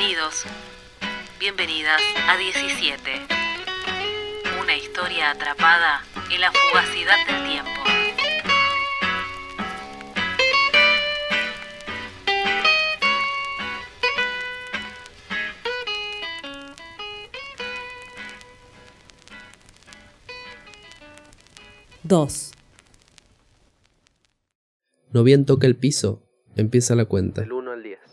Bienvenidos, bienvenidas a 17. Una historia atrapada en la fugacidad del tiempo. Dos. No bien toca el piso, empieza la cuenta.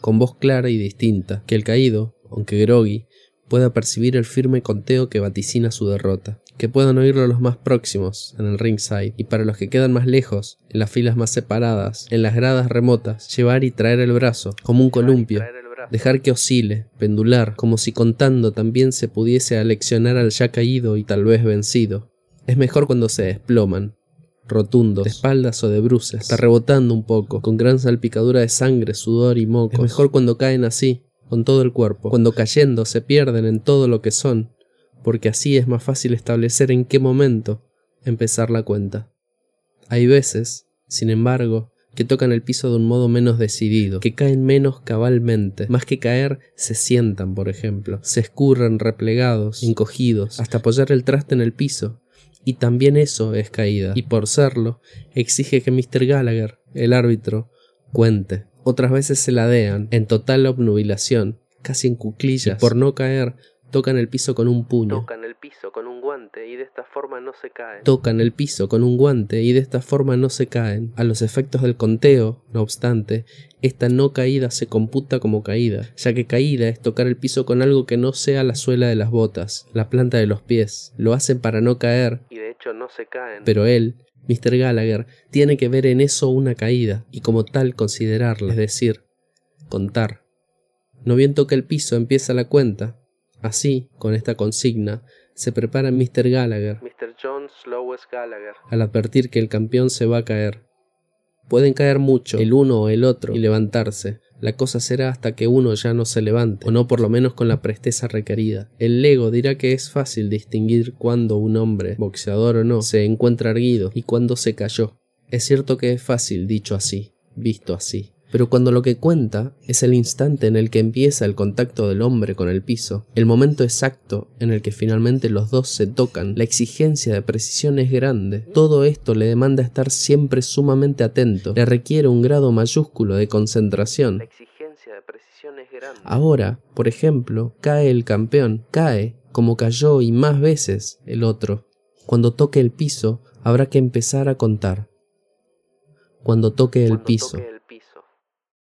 Del 1 al 10. con voz clara y distinta, que el caído, aunque groggy, pueda percibir el firme conteo que vaticina su derrota, que puedan oírlo los más próximos, en el ringside, y para los que quedan más lejos, en las filas más separadas, en las gradas remotas, llevar y traer el brazo, como un columpio, dejar que oscile, pendular, como si contando también se pudiese aleccionar al ya caído y tal vez vencido. Es mejor cuando se desploman, rotundos, de espaldas o de bruces, hasta rebotando un poco, con gran salpicadura de sangre, sudor y mocos. Es mejor cuando caen así, con todo el cuerpo, cuando cayendo se pierden en todo lo que son, porque así es más fácil establecer en qué momento empezar la cuenta. Hay veces, sin embargo, que tocan el piso de un modo menos decidido, que caen menos cabalmente, más que caer, se sientan, por ejemplo, se escurren replegados, encogidos, hasta apoyar el traste en el piso, y también eso es caída, y por serlo, exige que Mr. Gallagher, el árbitro, cuente. Otras veces se ladean, en total obnubilación, casi en cuclillas, y por no caer, tocan el piso con un puño. Tocan el piso con un guante y de esta forma no se caen. Tocan el piso con un guante y de esta forma no se caen. A los efectos del conteo, no obstante, esta no caída se computa como caída, ya que caída es tocar el piso con algo que no sea la suela de las botas, la planta de los pies. Lo hacen para no caer, Y no se caen. pero él, Mr. Gallagher, tiene que ver en eso una caída y como tal considerarla, es decir, contar. No bien toca el piso, empieza la cuenta. Así, con esta consigna, se prepara Mr. Gallagher Mr. John Slowes Gallagher. al advertir que el campeón se va a caer. Pueden caer mucho, el uno o el otro, y levantarse. La cosa será hasta que uno ya no se levante, o no por lo menos con la presteza requerida. El Lego dirá que es fácil distinguir cuando un hombre, boxeador o no, se encuentra erguido y cuando se cayó. Es cierto que es fácil dicho así, visto así. Pero cuando lo que cuenta es el instante en el que empieza el contacto del hombre con el piso, el momento exacto en el que finalmente los dos se tocan, la exigencia de precisión es grande. Todo esto le demanda estar siempre sumamente atento, le requiere un grado mayúsculo de concentración. La exigencia de precisión es grande. Ahora, por ejemplo, cae el campeón, cae como cayó y más veces el otro. Cuando toque el piso, habrá que empezar a contar. Cuando toque el piso,